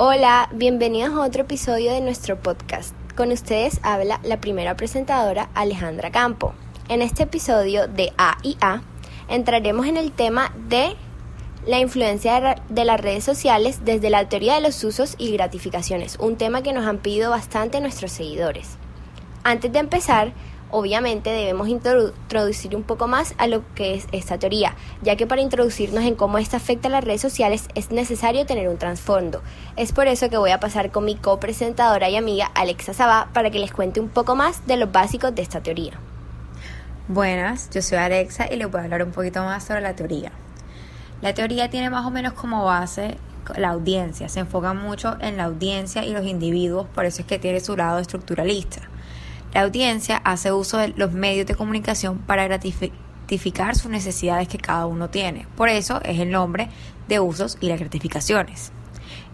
Hola, bienvenidos a otro episodio de nuestro podcast. Con ustedes habla la primera presentadora Alejandra Campo. En este episodio de A y A entraremos en el tema de la influencia de las redes sociales desde la teoría de los usos y gratificaciones, un tema que nos han pedido bastante nuestros seguidores. Antes de empezar, obviamente debemos introducir un poco más a lo que es esta teoría, ya que para introducirnos en cómo esta afecta a las redes sociales es necesario tener un trasfondo. Es por eso que voy a pasar con mi copresentadora y amiga Alexa Sabá para que les cuente un poco más de los básicos de esta teoría. Buenas, yo soy Alexa y les voy a hablar un poquito más sobre la teoría. La teoría tiene más o menos como base la audiencia, se enfoca mucho en la audiencia y los individuos, por eso es que tiene su lado estructuralista. La audiencia hace uso de los medios de comunicación para gratificar sus necesidades que cada uno tiene. Por eso es el nombre de usos y las gratificaciones.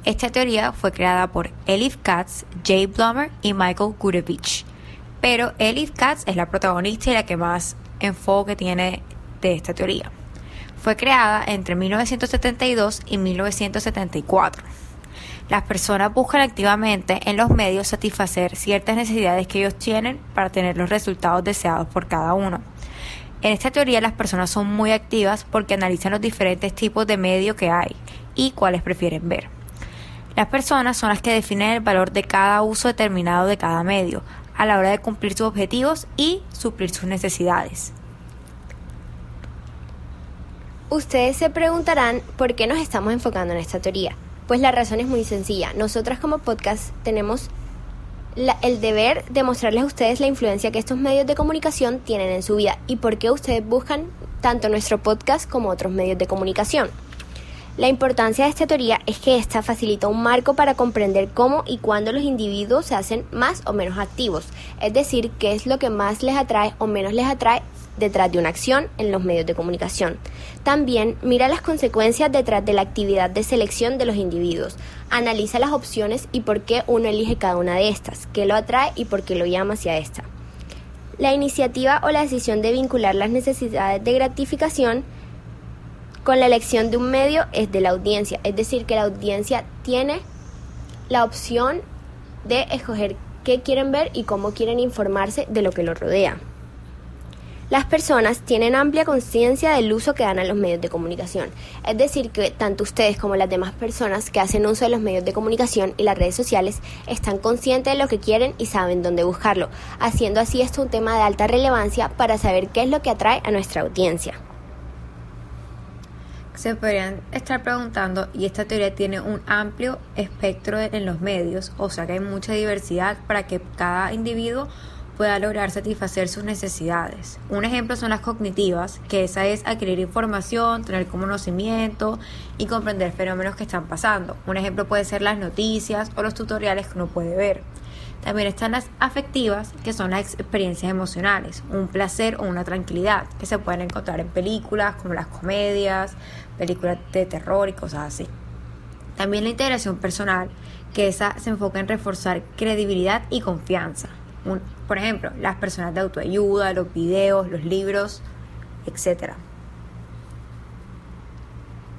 Esta teoría fue creada por Elif Katz, Jay Blummer y Michael Gurevich. Pero Elif Katz es la protagonista y la que más enfoque tiene de esta teoría. Fue creada entre 1972 y 1974 las personas buscan activamente en los medios satisfacer ciertas necesidades que ellos tienen para tener los resultados deseados por cada uno. En esta teoría las personas son muy activas porque analizan los diferentes tipos de medios que hay y cuáles prefieren ver. Las personas son las que definen el valor de cada uso determinado de cada medio a la hora de cumplir sus objetivos y suplir sus necesidades. Ustedes se preguntarán por qué nos estamos enfocando en esta teoría. Pues la razón es muy sencilla. Nosotras como podcast tenemos el deber de mostrarles a ustedes la influencia que estos medios de comunicación tienen en su vida y por qué ustedes buscan tanto nuestro podcast como otros medios de comunicación. La importancia de esta teoría es que esta facilita un marco para comprender cómo y cuándo los individuos se hacen más o menos activos, es decir, qué es lo que más les atrae o menos les atrae detrás de una acción en los medios de comunicación. También mira las consecuencias detrás de la actividad de selección de los individuos. Analiza las opciones y por qué uno elige cada una de estas, qué lo atrae y por qué lo llama hacia esta. La iniciativa o la decisión de vincular las necesidades de gratificación con la elección de un medio es de la audiencia, es decir, que la audiencia tiene la opción de escoger qué quieren ver y cómo quieren informarse de lo que los rodea. Las personas tienen amplia conciencia del uso que dan a los medios de comunicación, es decir, que tanto ustedes como las demás personas que hacen uso de los medios de comunicación y las redes sociales están conscientes de lo que quieren y saben dónde buscarlo, haciendo así esto un tema de alta relevancia para saber qué es lo que atrae a nuestra audiencia. Se podrían estar preguntando, y esta teoría tiene un amplio espectro en los medios, o sea que hay mucha diversidad para que cada individuo pueda lograr satisfacer sus necesidades. Un ejemplo son las cognitivas, que esa es adquirir información, tener conocimiento y comprender fenómenos que están pasando. Un ejemplo puede ser las noticias o los tutoriales que uno puede ver. También están las afectivas, que son las experiencias emocionales, un placer o una tranquilidad, que se pueden encontrar en películas como las comedias, películas de terror y cosas así. También la integración personal, que esa se enfoca en reforzar credibilidad y confianza por ejemplo, las personas de autoayuda, los videos, los libros, etc.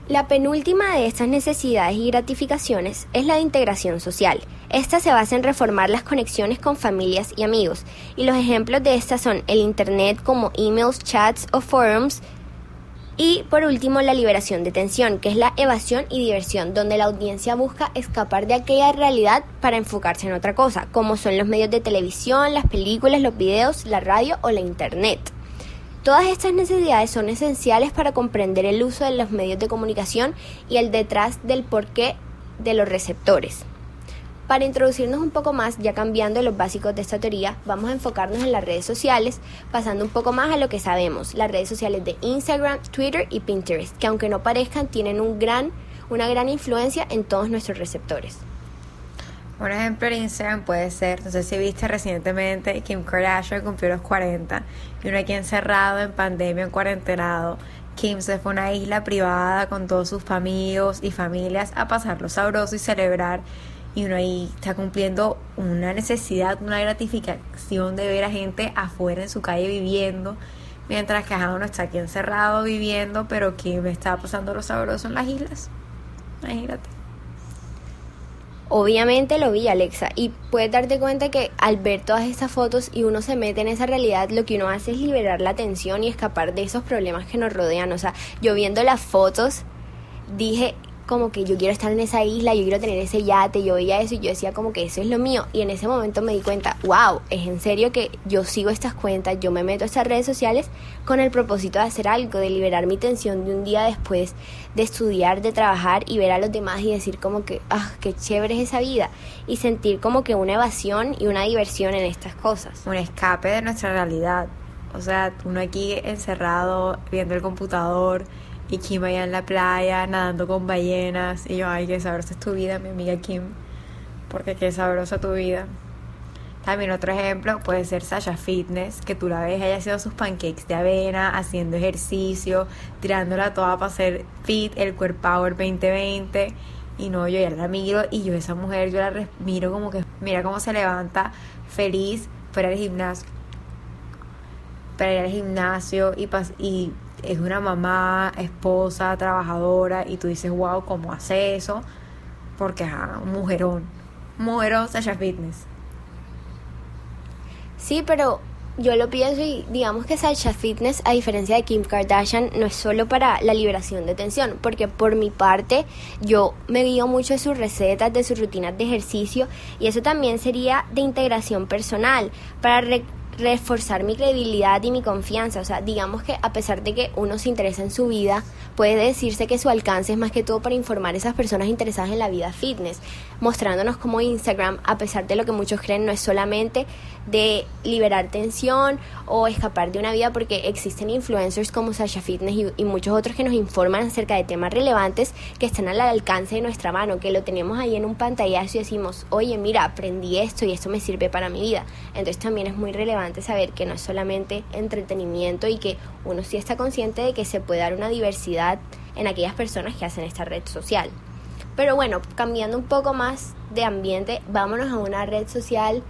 La penúltima de estas necesidades y gratificaciones es la de integración social. Esta se basa en reformar las conexiones con familias y amigos, y los ejemplos de estas son el Internet como emails, chats o forums, y por último, la liberación de tensión, que es la evasión y diversión, donde la audiencia busca escapar de aquella realidad para enfocarse en otra cosa, como son los medios de televisión, las películas, los videos, la radio o la internet. Todas estas necesidades son esenciales para comprender el uso de los medios de comunicación y el detrás del porqué de los receptores. Para introducirnos un poco más, ya cambiando los básicos de esta teoría, vamos a enfocarnos en las redes sociales, pasando un poco más a lo que sabemos, las redes sociales de Instagram, Twitter y Pinterest, que aunque no parezcan, tienen un gran, una gran influencia en todos nuestros receptores. Un ejemplo en Instagram puede ser, no sé si viste recientemente, Kim Kardashian cumplió los 40 y uno aquí encerrado en pandemia, en cuarentenado. Kim se fue a una isla privada con todos sus amigos y familias a pasarlo sabroso y celebrar y uno ahí está cumpliendo una necesidad, una gratificación de ver a gente afuera en su calle viviendo, mientras que uno está aquí encerrado viviendo, pero que me está pasando lo sabroso en las islas. Imagínate. Obviamente lo vi, Alexa, y puedes darte cuenta que al ver todas estas fotos y uno se mete en esa realidad, lo que uno hace es liberar la tensión y escapar de esos problemas que nos rodean. O sea, yo viendo las fotos dije, como que yo quiero estar en esa isla, yo quiero tener ese yate, yo veía eso y yo decía como que eso es lo mío. Y en ese momento me di cuenta, wow, es en serio que yo sigo estas cuentas, yo me meto a estas redes sociales con el propósito de hacer algo, de liberar mi tensión de un día después, de estudiar, de trabajar y ver a los demás y decir como que, ah, qué chévere es esa vida. Y sentir como que una evasión y una diversión en estas cosas. Un escape de nuestra realidad. O sea, uno aquí encerrado, viendo el computador y Kim allá en la playa nadando con ballenas y yo, ay, qué sabrosa es tu vida, mi amiga Kim, porque qué sabrosa tu vida. También otro ejemplo puede ser Sasha Fitness, que tú la ves, ella haciendo sus pancakes de avena, haciendo ejercicio, tirándola toda para hacer fit, el Core Power 2020. Y no, yo ya la miro y yo esa mujer, yo la miro como que, mira cómo se levanta feliz para el gimnasio. Para ir al gimnasio y, y es una mamá, esposa, trabajadora y tú dices, wow, ¿cómo hace eso? Porque es un mujerón, mujerón Sasha Fitness. Sí, pero yo lo pienso y digamos que Sasha Fitness, a diferencia de Kim Kardashian, no es solo para la liberación de tensión, porque por mi parte yo me guío mucho de sus recetas, de sus rutinas de ejercicio y eso también sería de integración personal, para reforzar mi credibilidad y mi confianza. O sea, digamos que a pesar de que uno se interesa en su vida, puede decirse que su alcance es más que todo para informar a esas personas interesadas en la vida fitness, mostrándonos como Instagram, a pesar de lo que muchos creen, no es solamente de liberar tensión o escapar de una vida, porque existen influencers como Sasha Fitness y, y muchos otros que nos informan acerca de temas relevantes que están al alcance de nuestra mano, que lo tenemos ahí en un pantallazo y decimos, oye, mira, aprendí esto y esto me sirve para mi vida. Entonces también es muy relevante saber que no es solamente entretenimiento y que uno sí está consciente de que se puede dar una diversidad en aquellas personas que hacen esta red social. Pero bueno, cambiando un poco más de ambiente, vámonos a una red social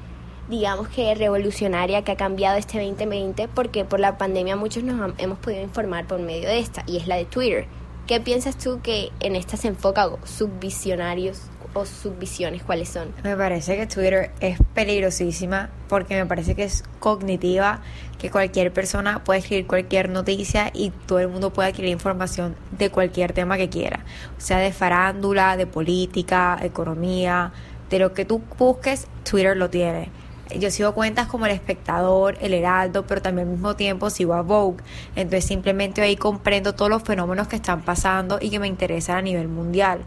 digamos que revolucionaria que ha cambiado este 2020 porque por la pandemia muchos nos hemos podido informar por medio de esta y es la de Twitter. ¿Qué piensas tú que en esta se enfoca subvisionarios o subvisiones cuáles son? Me parece que Twitter es peligrosísima porque me parece que es cognitiva, que cualquier persona puede escribir cualquier noticia y todo el mundo puede adquirir información de cualquier tema que quiera, o sea, de farándula, de política, economía, de lo que tú busques, Twitter lo tiene yo sigo cuentas como El Espectador, El Heraldo, pero también al mismo tiempo sigo a Vogue. Entonces simplemente ahí comprendo todos los fenómenos que están pasando y que me interesan a nivel mundial.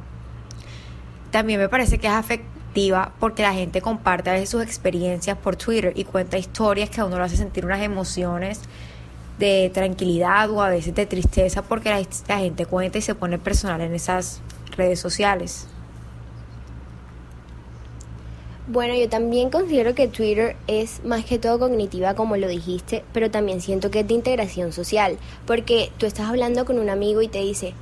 También me parece que es afectiva porque la gente comparte a veces sus experiencias por Twitter y cuenta historias que a uno lo hace sentir unas emociones de tranquilidad o a veces de tristeza porque la, la gente cuenta y se pone personal en esas redes sociales. Bueno, yo también considero que Twitter es más que todo cognitiva, como lo dijiste, pero también siento que es de integración social, porque tú estás hablando con un amigo y te dice,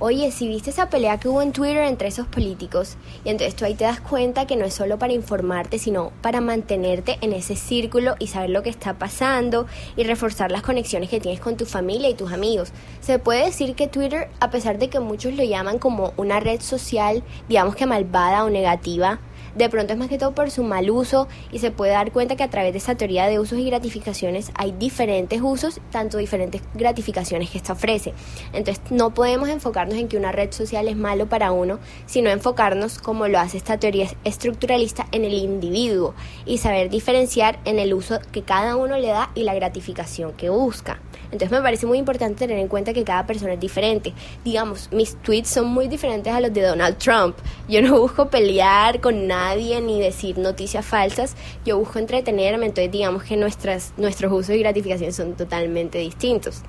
oye, si viste esa pelea que hubo en Twitter entre esos políticos, y entonces tú ahí te das cuenta que no es solo para informarte, sino para mantenerte en ese círculo y saber lo que está pasando y reforzar las conexiones que tienes con tu familia y tus amigos. Se puede decir que Twitter, a pesar de que muchos lo llaman como una red social, digamos que malvada o negativa, de pronto es más que todo por su mal uso y se puede dar cuenta que a través de esa teoría de usos y gratificaciones hay diferentes usos, tanto diferentes gratificaciones que esta ofrece. Entonces no podemos enfocarnos en que una red social es malo para uno, sino enfocarnos, como lo hace esta teoría estructuralista, en el individuo y saber diferenciar en el uso que cada uno le da y la gratificación que busca. Entonces me parece muy importante tener en cuenta que cada persona es diferente. Digamos, mis tweets son muy diferentes a los de Donald Trump. Yo no busco pelear con nadie ni decir noticias falsas. Yo busco entretenerme. Entonces digamos que nuestras, nuestros usos y gratificaciones son totalmente distintos.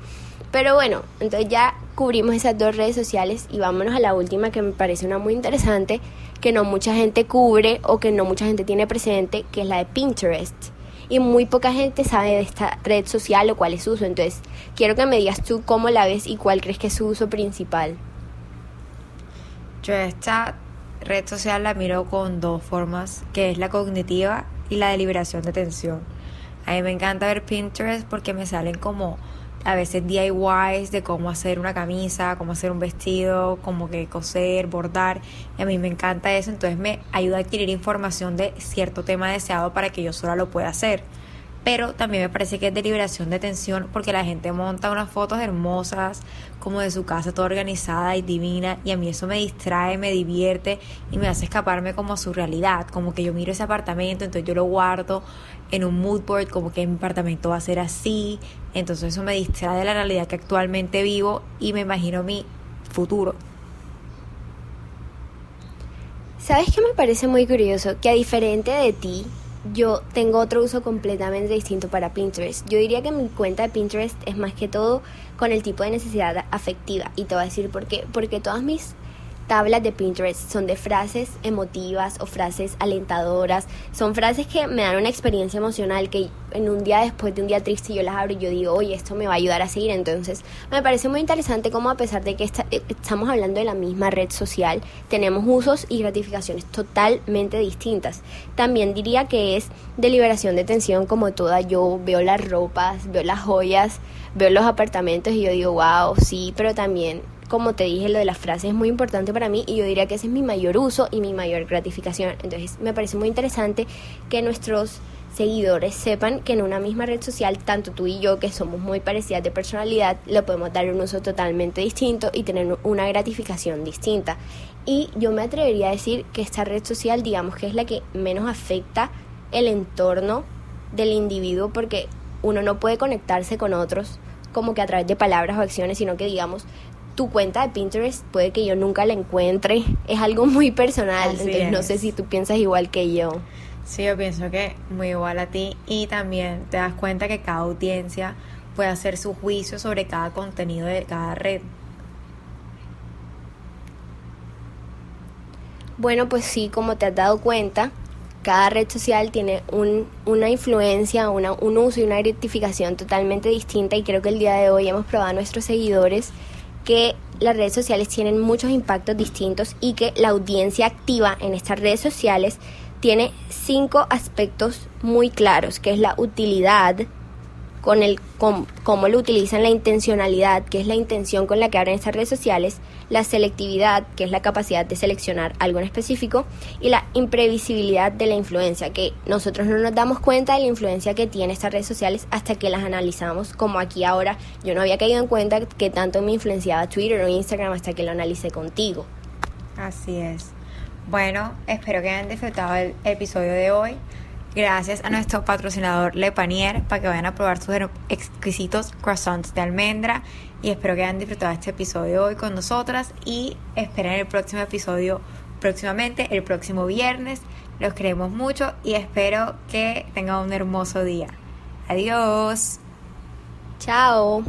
Pero bueno, entonces ya cubrimos esas dos redes sociales y vámonos a la última que me parece una muy interesante, que no mucha gente cubre o que no mucha gente tiene presente, que es la de Pinterest y muy poca gente sabe de esta red social o cuál es su uso. Entonces, quiero que me digas tú cómo la ves y cuál crees que es su uso principal. Yo esta red social la miro con dos formas, que es la cognitiva y la de liberación de tensión. A mí me encanta ver Pinterest porque me salen como a veces DIYs de cómo hacer una camisa, cómo hacer un vestido, como que coser, bordar. Y a mí me encanta eso, entonces me ayuda a adquirir información de cierto tema deseado para que yo sola lo pueda hacer pero también me parece que es de liberación de tensión porque la gente monta unas fotos hermosas como de su casa toda organizada y divina y a mí eso me distrae, me divierte y me hace escaparme como a su realidad, como que yo miro ese apartamento, entonces yo lo guardo en un mood board como que mi apartamento va a ser así, entonces eso me distrae de la realidad que actualmente vivo y me imagino mi futuro. ¿Sabes qué me parece muy curioso? Que a diferente de ti, yo tengo otro uso completamente distinto para Pinterest. Yo diría que mi cuenta de Pinterest es más que todo con el tipo de necesidad afectiva. Y te voy a decir por qué. Porque todas mis tablas de Pinterest son de frases emotivas o frases alentadoras. Son frases que me dan una experiencia emocional que en un día después de un día triste yo las abro y yo digo, oye, esto me va a ayudar a seguir. Entonces me parece muy interesante cómo a pesar de que eh, estamos hablando de la misma red social, tenemos usos y gratificaciones totalmente distintas. También diría que es de liberación de tensión como toda. Yo veo las ropas, veo las joyas, veo los apartamentos y yo digo, wow, sí, pero también como te dije, lo de las frases es muy importante para mí y yo diría que ese es mi mayor uso y mi mayor gratificación. Entonces me parece muy interesante que nuestros seguidores sepan que en una misma red social, tanto tú y yo, que somos muy parecidas de personalidad, le podemos dar un uso totalmente distinto y tener una gratificación distinta. Y yo me atrevería a decir que esta red social, digamos que es la que menos afecta el entorno del individuo porque uno no puede conectarse con otros como que a través de palabras o acciones, sino que digamos tu cuenta de Pinterest puede que yo nunca la encuentre. Es algo muy personal, entonces no sé si tú piensas igual que yo. Sí, yo pienso que muy igual a ti y también te das cuenta que cada audiencia puede hacer su juicio sobre cada contenido de cada red. Bueno, pues sí, como te has dado cuenta, cada red social tiene un, una influencia, una, un uso y una identificación totalmente distinta y creo que el día de hoy hemos probado a nuestros seguidores que las redes sociales tienen muchos impactos distintos y que la audiencia activa en estas redes sociales tiene cinco aspectos muy claros, que es la utilidad, con el cómo lo utilizan, la intencionalidad, que es la intención con la que abren estas redes sociales, la selectividad, que es la capacidad de seleccionar algo en específico, y la imprevisibilidad de la influencia, que nosotros no nos damos cuenta de la influencia que tienen estas redes sociales hasta que las analizamos, como aquí ahora yo no había caído en cuenta que tanto me influenciaba Twitter o Instagram hasta que lo analicé contigo. Así es. Bueno, espero que hayan disfrutado el episodio de hoy. Gracias a nuestro patrocinador Le Panier para que vayan a probar sus exquisitos croissants de almendra. Y espero que hayan disfrutado este episodio hoy con nosotras. Y esperen el próximo episodio próximamente, el próximo viernes. Los queremos mucho y espero que tengan un hermoso día. Adiós. Chao.